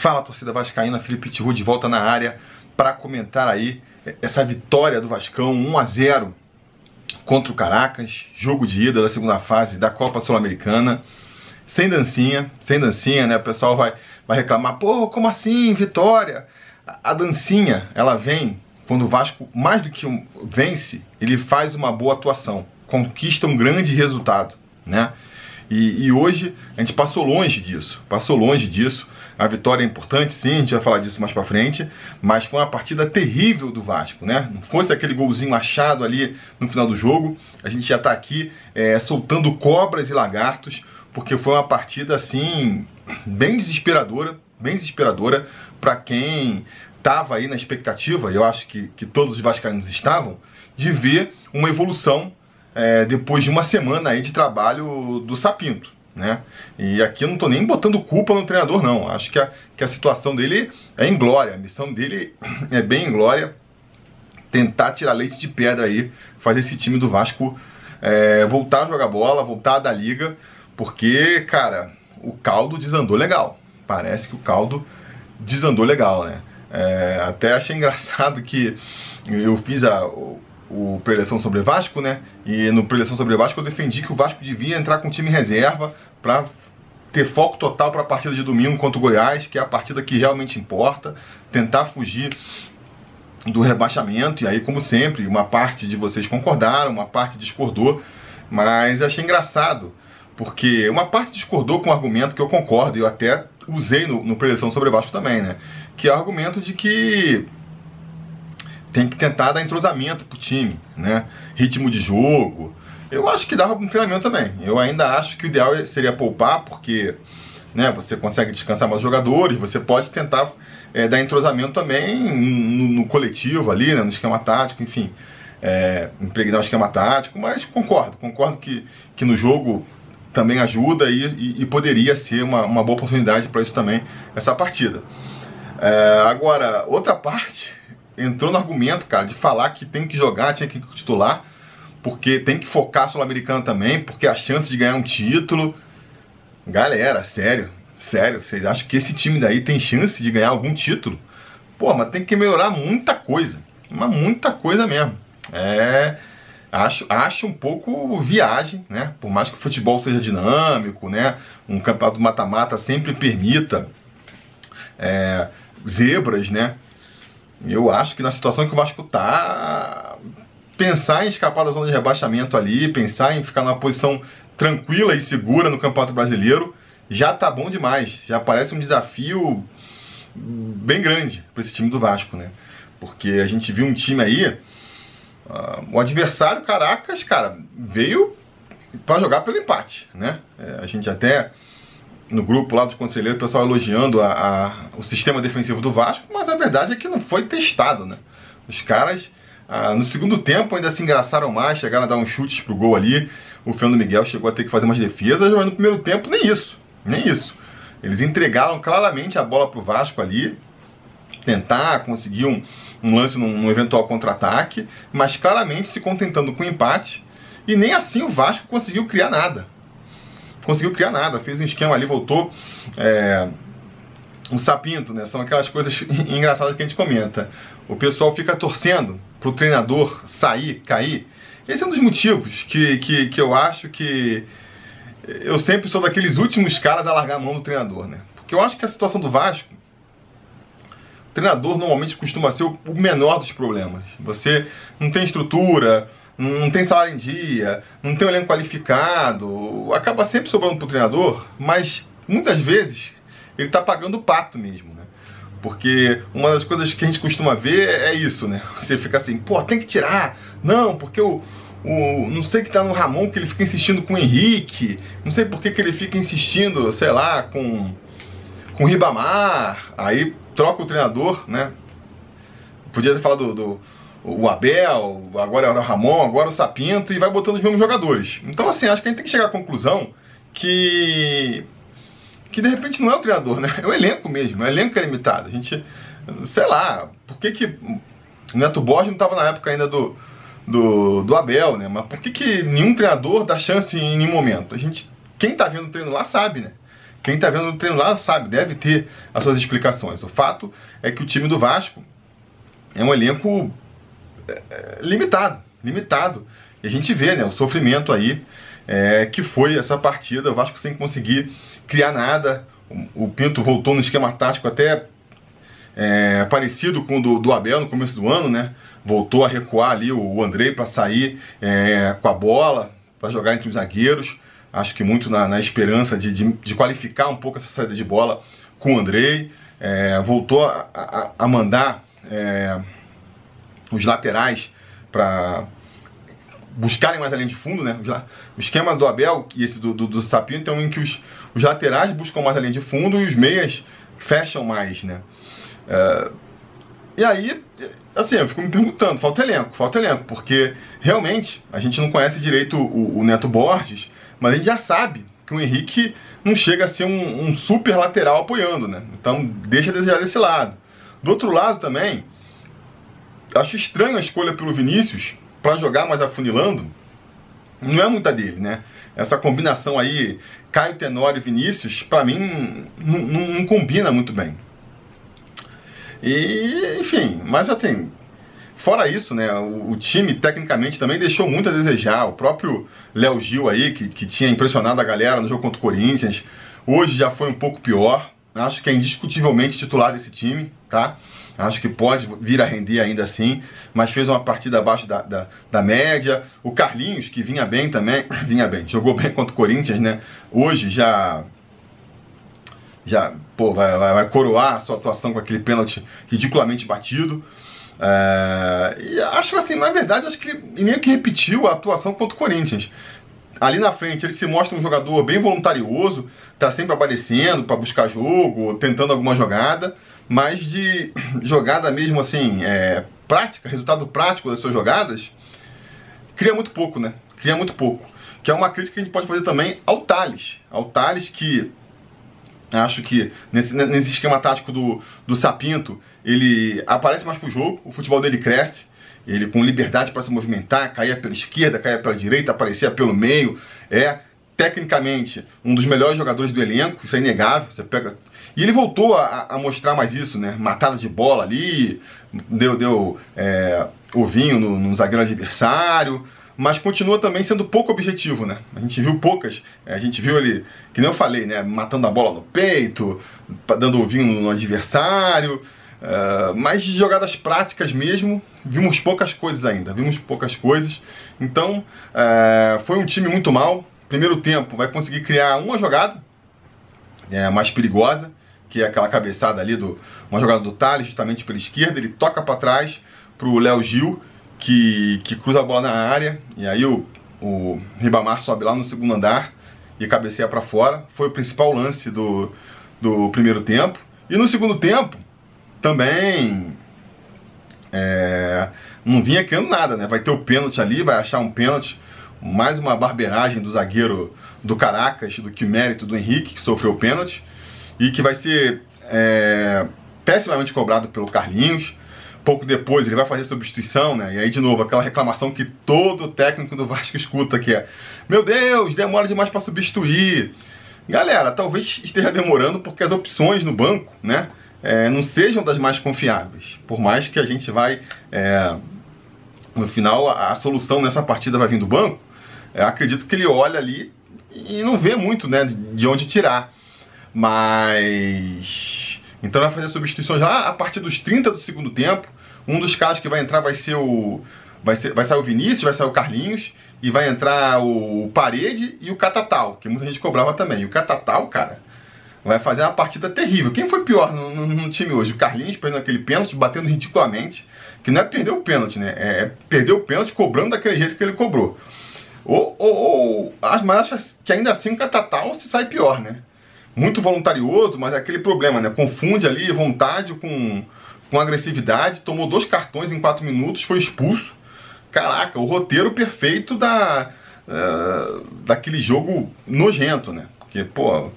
Fala torcida vascaína, Felipe Tiru de volta na área para comentar aí essa vitória do Vascão 1 a 0 contra o Caracas, jogo de ida da segunda fase da Copa Sul-Americana. Sem dancinha, sem dancinha, né? O pessoal vai, vai reclamar, pô, como assim, vitória? A, a dancinha, ela vem quando o Vasco, mais do que um, vence, ele faz uma boa atuação, conquista um grande resultado, né? E, e, hoje a gente passou longe disso, passou longe disso. A vitória é importante, sim, a gente vai falar disso mais para frente, mas foi uma partida terrível do Vasco, né? Não fosse aquele golzinho achado ali no final do jogo, a gente já está aqui é, soltando cobras e lagartos, porque foi uma partida assim bem desesperadora, bem desesperadora para quem estava aí na expectativa, eu acho que, que todos os vascaínos estavam, de ver uma evolução é, depois de uma semana aí de trabalho do Sapinto. Né? E aqui eu não estou nem botando culpa no treinador, não. Acho que a, que a situação dele é em glória, a missão dele é bem em glória. Tentar tirar leite de pedra aí, fazer esse time do Vasco é, voltar a jogar bola, voltar a dar liga, porque, cara, o caldo desandou legal. Parece que o caldo desandou legal, né? É, até achei engraçado que eu fiz a, o preleção sobre Vasco, né? E no preleção sobre Vasco eu defendi que o Vasco devia entrar com time reserva para ter foco total para a partida de domingo contra o Goiás, que é a partida que realmente importa, tentar fugir do rebaixamento. E aí, como sempre, uma parte de vocês concordaram, uma parte discordou, mas achei engraçado, porque uma parte discordou com o argumento que eu concordo, e eu até usei no, no preleção sobre Vasco também, né? Que é o argumento de que tem que tentar dar entrosamento pro time, né? Ritmo de jogo. Eu acho que dava um treinamento também. Eu ainda acho que o ideal seria poupar, porque né, você consegue descansar mais jogadores, você pode tentar é, dar entrosamento também no, no coletivo ali, né, no esquema tático, enfim. É, impregnar o esquema tático, mas concordo, concordo que, que no jogo também ajuda e, e, e poderia ser uma, uma boa oportunidade para isso também, essa partida. É, agora, outra parte entrou no argumento, cara, de falar que tem que jogar, tinha que titular, porque tem que focar sul-americano também, porque a chance de ganhar um título. Galera, sério, sério, vocês acham que esse time daí tem chance de ganhar algum título? Pô, mas tem que melhorar muita coisa, mas muita coisa mesmo. É, acho, acho um pouco viagem, né? Por mais que o futebol seja dinâmico, né? Um campeonato mata-mata sempre permita é, zebras, né? Eu acho que na situação que o Vasco tá, pensar em escapar da zona de rebaixamento ali, pensar em ficar numa posição tranquila e segura no Campeonato Brasileiro, já tá bom demais. Já parece um desafio bem grande para esse time do Vasco, né? Porque a gente viu um time aí, uh, o adversário Caracas, cara, veio para jogar pelo empate, né? É, a gente até no grupo lá dos conselheiros, o pessoal elogiando a, a, o sistema defensivo do Vasco, mas a verdade é que não foi testado, né? Os caras, ah, no segundo tempo, ainda se engraçaram mais, chegaram a dar uns chutes pro gol ali. O Fernando Miguel chegou a ter que fazer umas defesas, mas no primeiro tempo nem isso, nem isso. Eles entregaram claramente a bola pro Vasco ali, tentar conseguir um, um lance num, num eventual contra-ataque, mas claramente se contentando com o empate. E nem assim o Vasco conseguiu criar nada conseguiu criar nada, fez um esquema ali, voltou. É, um sapinto, né? São aquelas coisas engraçadas que a gente comenta. O pessoal fica torcendo pro treinador sair, cair. Esse é um dos motivos que, que, que eu acho que eu sempre sou daqueles últimos caras a largar a mão do treinador, né? Porque eu acho que a situação do Vasco, o treinador normalmente costuma ser o menor dos problemas. Você não tem estrutura, não tem salário em dia, não tem um elenco qualificado, acaba sempre sobrando para o treinador, mas muitas vezes ele está pagando o pato mesmo, né? Porque uma das coisas que a gente costuma ver é isso, né? Você fica assim, pô, tem que tirar. Não, porque o, o não sei que tá no Ramon que ele fica insistindo com o Henrique, não sei por que, que ele fica insistindo, sei lá, com com o Ribamar, aí troca o treinador, né? Podia ter falado do, do o Abel, agora é o Ramon, agora o Sapinto, e vai botando os mesmos jogadores. Então, assim, acho que a gente tem que chegar à conclusão que. que de repente não é o treinador, né? É o elenco mesmo, é o elenco que é limitado. A gente. sei lá, por que que. Neto Borges não estava na época ainda do, do, do Abel, né? Mas por que, que nenhum treinador dá chance em nenhum momento? A gente. Quem tá vendo o treino lá sabe, né? Quem está vendo o treino lá sabe, deve ter as suas explicações. O fato é que o time do Vasco é um elenco limitado, limitado. E a gente vê né, o sofrimento aí é, que foi essa partida. O Vasco sem conseguir criar nada. O, Pinto voltou no esquema tático até é, parecido com o do, do, Abel no começo do ano, né? Voltou a recuar ali o, o Andrei para sair é, com a bola, para jogar entre os zagueiros. Acho que muito na, na esperança de, de, de, qualificar um pouco essa saída de bola com o Andrei. É, voltou a, a, a mandar é, os laterais para buscarem mais a linha de fundo, né? O esquema do Abel e esse do, do, do Sapinho, então, em que os, os laterais buscam mais a linha de fundo e os meias fecham mais, né? É, e aí, assim, eu fico me perguntando, falta elenco, falta elenco, porque realmente a gente não conhece direito o, o Neto Borges, mas a gente já sabe que o Henrique não chega a ser um, um super lateral apoiando, né? Então deixa a desejar desse lado. Do outro lado também, acho estranho a escolha pelo Vinícius para jogar mais afunilando. Não é muita dele, né? Essa combinação aí, Caio Tenório e Vinícius, para mim não, não, não combina muito bem. E, enfim, mas assim, fora isso, né, o, o, time tecnicamente também deixou muito a desejar. O próprio Léo Gil aí, que, que tinha impressionado a galera no jogo contra o Corinthians, hoje já foi um pouco pior. Acho que é indiscutivelmente titular desse time, tá? Acho que pode vir a render ainda assim, mas fez uma partida abaixo da, da, da, média. O Carlinhos, que vinha bem também, vinha bem, jogou bem contra o Corinthians, né? Hoje já já pô, vai, vai, vai, coroar a sua atuação com aquele pênalti ridiculamente batido. É, e acho assim, na verdade, acho que ele meio que repetiu a atuação contra o Corinthians. Ali na frente ele se mostra um jogador bem voluntarioso, tá sempre aparecendo para buscar jogo, tentando alguma jogada, mas de jogada mesmo assim, é, prática, resultado prático das suas jogadas, cria muito pouco, né? Cria muito pouco. Que é uma crítica que a gente pode fazer também ao Thales. Ao Thales que Acho que nesse, nesse esquema tático do, do Sapinto, ele aparece mais pro jogo, o futebol dele cresce, ele com liberdade para se movimentar, caía pela esquerda, caía pela direita, aparecia pelo meio, é tecnicamente um dos melhores jogadores do elenco, isso é inegável, você pega... E ele voltou a, a mostrar mais isso, né? Matada de bola ali, deu, deu é, ovinho no, no zagueiro adversário, mas continua também sendo pouco objetivo, né? A gente viu poucas, é, a gente viu ele, que nem eu falei, né? Matando a bola no peito, dando ovinho no adversário, uh, mas de jogadas práticas mesmo, vimos poucas coisas ainda, vimos poucas coisas. Então, uh, foi um time muito mal. Primeiro tempo vai conseguir criar uma jogada é, mais perigosa, que é aquela cabeçada ali do uma jogada do Thales, justamente pela esquerda, ele toca para trás para o Léo Gil que, que cruza a bola na área, e aí o, o Ribamar sobe lá no segundo andar e cabeceia para fora. Foi o principal lance do, do primeiro tempo. E no segundo tempo, também é, não vinha criando nada, né? Vai ter o pênalti ali, vai achar um pênalti, mais uma barbeiragem do zagueiro do Caracas, do que mérito do Henrique, que sofreu o pênalti, e que vai ser é, pessimamente cobrado pelo Carlinhos. Pouco depois ele vai fazer substituição, né? E aí, de novo, aquela reclamação que todo técnico do Vasco escuta, que é Meu Deus, demora demais para substituir. Galera, talvez esteja demorando porque as opções no banco, né? É, não sejam das mais confiáveis. Por mais que a gente vai... É, no final, a, a, solução nessa partida vai vir do banco. É, acredito que ele olha ali e não vê muito, né? De onde tirar. Mas então vai fazer substituições já a partir dos 30 do segundo tempo. Um dos caras que vai entrar vai ser o. Vai, ser, vai sair o Vinícius, vai sair o Carlinhos, e vai entrar o Parede e o Catatal, que muita gente cobrava também. E o Catatal, cara, vai fazer uma partida terrível. Quem foi pior no, no, no time hoje? O Carlinhos perdendo aquele pênalti, batendo ridiculamente. Que não é perder o pênalti, né? É, é perder o pênalti cobrando daquele jeito que ele cobrou. Ou, ou, ou mas acho que ainda assim o Catatal se sai pior, né? muito voluntarioso, mas é aquele problema, né? Confunde ali vontade com, com agressividade. Tomou dois cartões em quatro minutos, foi expulso. Caraca, o roteiro perfeito da, uh, daquele jogo nojento, né? Porque, pô,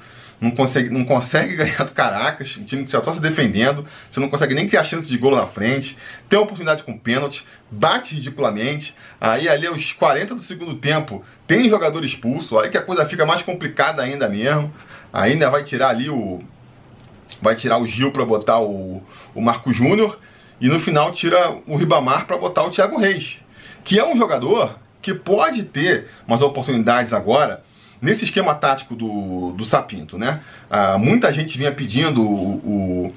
não consegue, não consegue ganhar do Caracas, um time que só se defendendo, você não consegue nem criar chance de gol na frente, tem uma oportunidade com pênalti, bate ridiculamente, aí ali aos 40 do segundo tempo tem jogador expulso, aí que a coisa fica mais complicada ainda mesmo. ainda vai tirar ali o. Vai tirar o Gil para botar o, o Marco Júnior. E no final tira o Ribamar para botar o Thiago Reis. Que é um jogador que pode ter umas oportunidades agora nesse esquema tático do, do Sapinto, né? Ah, muita gente vinha pedindo o, o,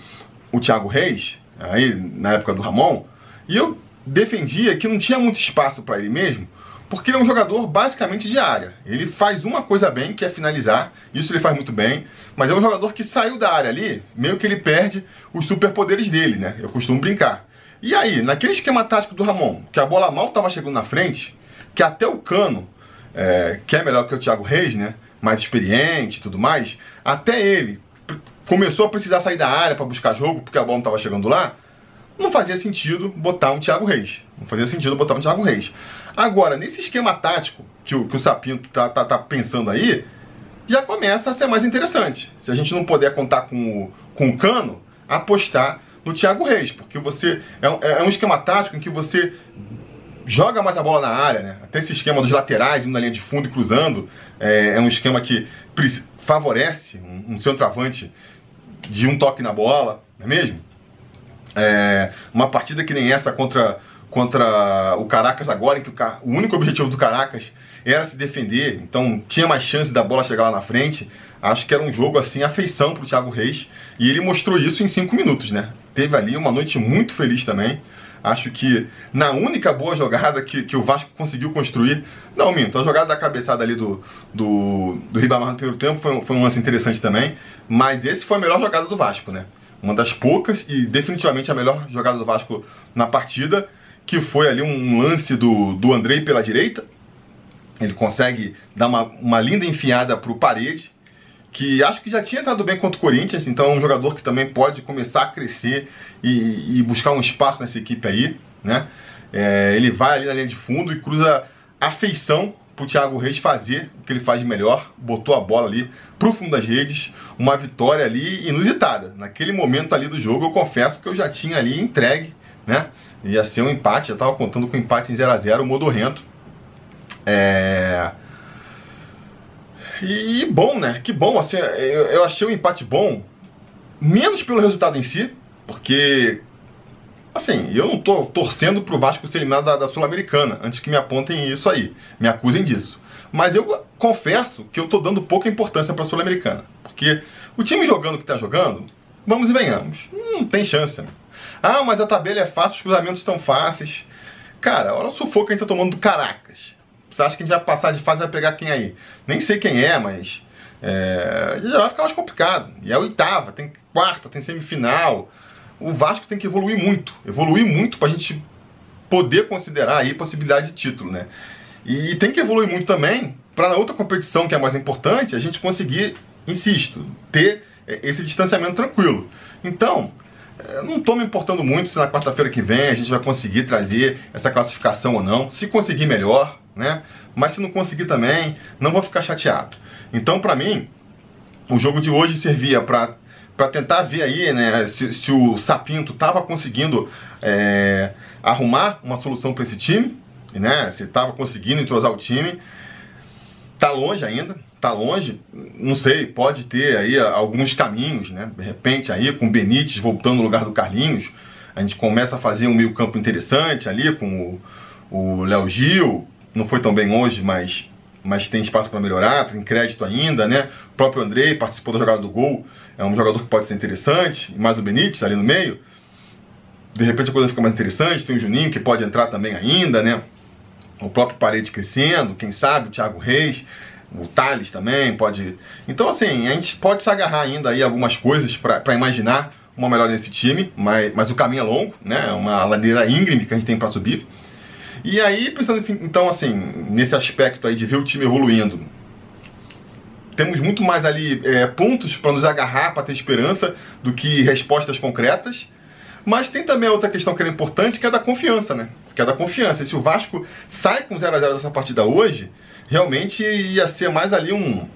o Thiago Reis, aí na época do Ramon, e eu defendia que não tinha muito espaço para ele mesmo, porque ele é um jogador basicamente de área. Ele faz uma coisa bem, que é finalizar, isso ele faz muito bem, mas é um jogador que saiu da área ali, meio que ele perde os superpoderes dele, né? Eu costumo brincar. E aí, naquele esquema tático do Ramon, que a bola mal estava chegando na frente, que até o Cano, é, que é melhor que o Thiago Reis, né? Mais experiente e tudo mais, até ele começou a precisar sair da área para buscar jogo, porque a bola não estava chegando lá, não fazia sentido botar um Thiago Reis. Não fazia sentido botar um Thiago Reis. Agora, nesse esquema tático que o, que o Sapinto tá, tá, tá pensando aí, já começa a ser mais interessante. Se a gente não puder contar com o, com o Cano, apostar no Thiago Reis, porque você é, é um esquema tático em que você joga mais a bola na área, né? Até esse esquema dos laterais indo na linha de fundo e cruzando é, é um esquema que favorece um, um centroavante de um toque na bola, não é mesmo? É, uma partida que nem essa contra, contra o Caracas agora, em que o, o único objetivo do Caracas era se defender, então tinha mais chance da bola chegar lá na frente. Acho que era um jogo assim, afeição para o Thiago Reis, e ele mostrou isso em cinco minutos, né? Teve ali uma noite muito feliz também. Acho que na única boa jogada que, que o Vasco conseguiu construir. Não, Minto, a jogada da cabeçada ali do, do, do Ribamar no primeiro tempo foi, foi um lance interessante também. Mas esse foi a melhor jogada do Vasco, né? Uma das poucas e definitivamente a melhor jogada do Vasco na partida, que foi ali um lance do, do Andrei pela direita. Ele consegue dar uma, uma linda enfiada para o Parede que acho que já tinha entrado bem contra o Corinthians, então é um jogador que também pode começar a crescer e, e buscar um espaço nessa equipe aí, né? É, ele vai ali na linha de fundo e cruza a feição para o Thiago Reis fazer o que ele faz de melhor, botou a bola ali pro fundo das redes, uma vitória ali inusitada. Naquele momento ali do jogo, eu confesso que eu já tinha ali entregue, né? Ia ser um empate, já estava contando com um empate em 0 a 0 modorrento. É... E, e, bom, né? Que bom, assim, eu, eu achei o empate bom, menos pelo resultado em si, porque, assim, eu não tô torcendo pro Vasco ser eliminado da, da Sul-Americana, antes que me apontem isso aí, me acusem disso. Mas eu confesso que eu tô dando pouca importância pra Sul-Americana, porque o time jogando que tá jogando, vamos e venhamos, não tem chance. Né? Ah, mas a tabela é fácil, os cruzamentos estão fáceis. Cara, olha o sufoco que a gente tá tomando do Caracas. Você acha que a gente vai passar de fase e vai pegar quem aí? Nem sei quem é, mas é, já vai ficar mais complicado. E é oitava, tem quarta, tem semifinal. O Vasco tem que evoluir muito, evoluir muito para a gente poder considerar aí possibilidade de título, né? E tem que evoluir muito também para na outra competição que é mais importante a gente conseguir, insisto, ter esse distanciamento tranquilo. Então, é, não estou me importando muito se na quarta-feira que vem a gente vai conseguir trazer essa classificação ou não. Se conseguir, melhor né? Mas se não conseguir também, não vou ficar chateado. Então, para mim, o jogo de hoje servia para para tentar ver aí, né, se, se o Sapinto estava conseguindo é, arrumar uma solução para esse time, né? Se estava conseguindo entrosar o time. Tá longe ainda, tá longe. Não sei, pode ter aí alguns caminhos, né? De repente aí com o Benítez voltando no lugar do Carlinhos, a gente começa a fazer um meio-campo interessante ali com o Léo Gil, não foi tão bem hoje, mas, mas tem espaço para melhorar, tem crédito ainda, né? O próprio Andrei participou da jogada do gol, é um jogador que pode ser interessante, mais o Benítez ali no meio. De repente a coisa fica mais interessante, tem o Juninho que pode entrar também ainda, né? O próprio Parede crescendo, quem sabe, o Thiago Reis, o Thales também pode. Então, assim, a gente pode se agarrar ainda aí algumas coisas para imaginar uma melhora nesse time, mas, mas o caminho é longo, né? É uma ladeira íngreme que a gente tem para subir. E aí, pensando assim, então, assim, nesse aspecto aí de ver o time evoluindo, temos muito mais ali é, pontos para nos agarrar, para ter esperança, do que respostas concretas. Mas tem também outra questão que é importante, que é da confiança, né? Que é da confiança. E se o Vasco sai com 0 a 0 dessa partida hoje, realmente ia ser mais ali um,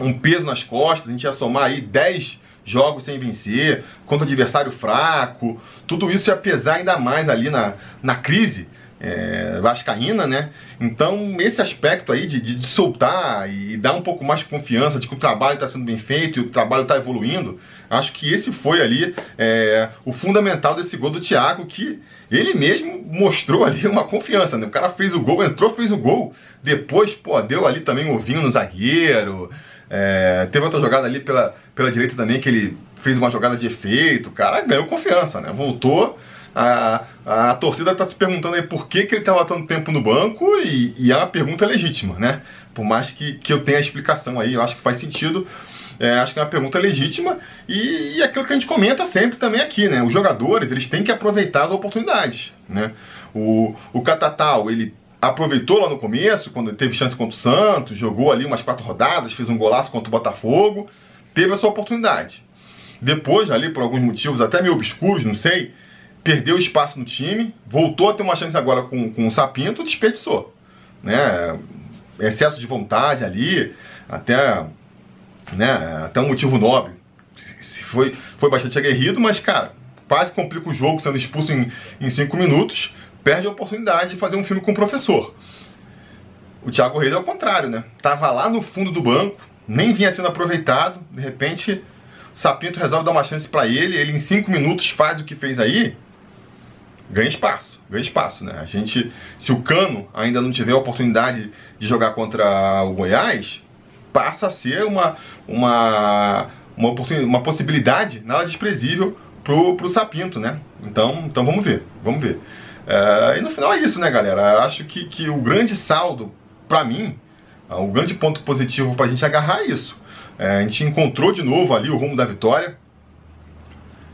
um peso nas costas, a gente ia somar aí 10 jogos sem vencer, contra adversário fraco, tudo isso ia pesar ainda mais ali na, na crise é, vascaína, né? Então, esse aspecto aí de, de, de, soltar e dar um pouco mais de confiança de que o trabalho está sendo bem feito e o trabalho está evoluindo, acho que esse foi ali é, o fundamental desse gol do Thiago, que ele mesmo mostrou ali uma confiança, né? O cara fez o gol, entrou, fez o gol, depois, pô, deu ali também um ovinho no zagueiro, é, teve outra jogada ali pela, pela direita também que ele fez uma jogada de efeito, cara ganhou confiança, né? Voltou a, a torcida está se perguntando aí por que, que ele estava tanto tempo no banco e, e, é uma pergunta legítima, né? Por mais que, que eu tenha a explicação aí, eu acho que faz sentido. É, acho que é uma pergunta legítima e, e aquilo que a gente comenta sempre também aqui, né? Os jogadores, eles têm que aproveitar as oportunidades, né? O, o Catatal, ele aproveitou lá no começo, quando teve chance contra o Santos, jogou ali umas quatro rodadas, fez um golaço contra o Botafogo, teve a sua oportunidade. Depois, ali, por alguns motivos até meio obscuros, não sei, perdeu espaço no time, voltou a ter uma chance agora com, com o Sapinto, desperdiçou. Né? Excesso de vontade ali, até, né, até um motivo nobre. Foi, foi bastante aguerrido, mas, cara, quase complica o jogo sendo expulso em, em cinco minutos, perde a oportunidade de fazer um filme com o professor. O Thiago Reis é o contrário, né? Tava lá no fundo do banco, nem vinha sendo aproveitado, de repente Sapinto resolve dar uma chance para ele, ele em cinco minutos faz o que fez aí, ganha espaço, ganha espaço, né? A gente, se o Cano ainda não tiver a oportunidade de jogar contra o Goiás, passa a ser uma uma uma, uma possibilidade nada desprezível pro, pro Sapinto, né? Então, então vamos ver, vamos ver. É, e no final é isso, né, galera? Acho que, que o grande saldo, para mim, o grande ponto positivo para a gente agarrar é isso. É, a gente encontrou de novo ali o rumo da vitória.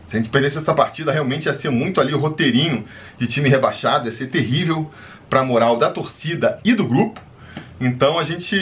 Se a gente perdesse essa partida, realmente ia ser muito ali o roteirinho de time rebaixado, ia ser terrível para a moral da torcida e do grupo. Então a gente.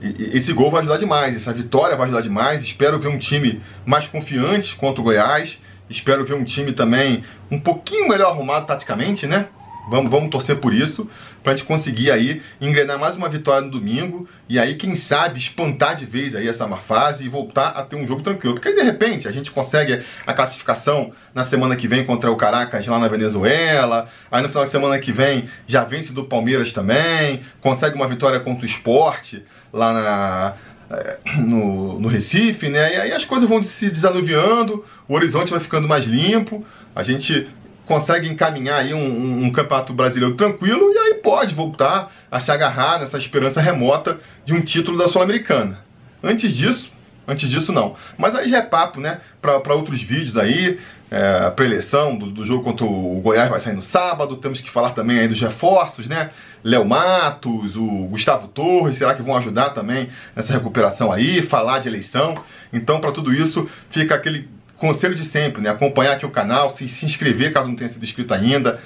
Esse gol vai ajudar demais, essa vitória vai ajudar demais. Espero ver um time mais confiante contra o Goiás. Espero ver um time também um pouquinho melhor arrumado taticamente, né? Vamos, vamos torcer por isso, para a gente conseguir aí engrenar mais uma vitória no domingo e aí, quem sabe, espantar de vez aí essa má fase e voltar a ter um jogo tranquilo. Porque aí, de repente, a gente consegue a classificação na semana que vem contra o Caracas lá na Venezuela, aí no final de semana que vem já vence do Palmeiras também, consegue uma vitória contra o esporte lá na, eh, no, no Recife, né? E aí as coisas vão se desanuviando, o horizonte vai ficando mais limpo, a gente consegue encaminhar aí um, um, um, campeonato brasileiro tranquilo e aí pode voltar a se agarrar nessa esperança remota de um título da Sul-Americana. Antes disso, antes disso não. Mas aí já é papo, né, para outros vídeos aí, é, a preleção do, do, jogo contra o Goiás vai sair no sábado, temos que falar também aí dos reforços, né, Léo Matos, o Gustavo Torres, será que vão ajudar também nessa recuperação aí, falar de eleição. Então, para tudo isso, fica aquele conselho de sempre, né? Acompanhar aqui o canal, se, se inscrever caso não tenha sido inscrito ainda,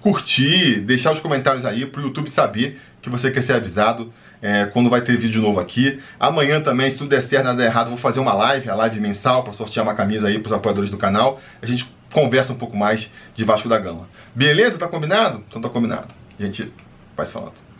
curtir, deixar os comentários aí para o YouTube saber que você quer ser avisado é, quando vai ter vídeo novo aqui. Amanhã também, se tudo der certo, nada der errado, vou fazer uma live, a live mensal, para sortear uma camisa aí para os apoiadores do canal. A gente conversa um pouco mais de Vasco da Gama. Beleza? Tá combinado? Então tá combinado. A gente vai se falando.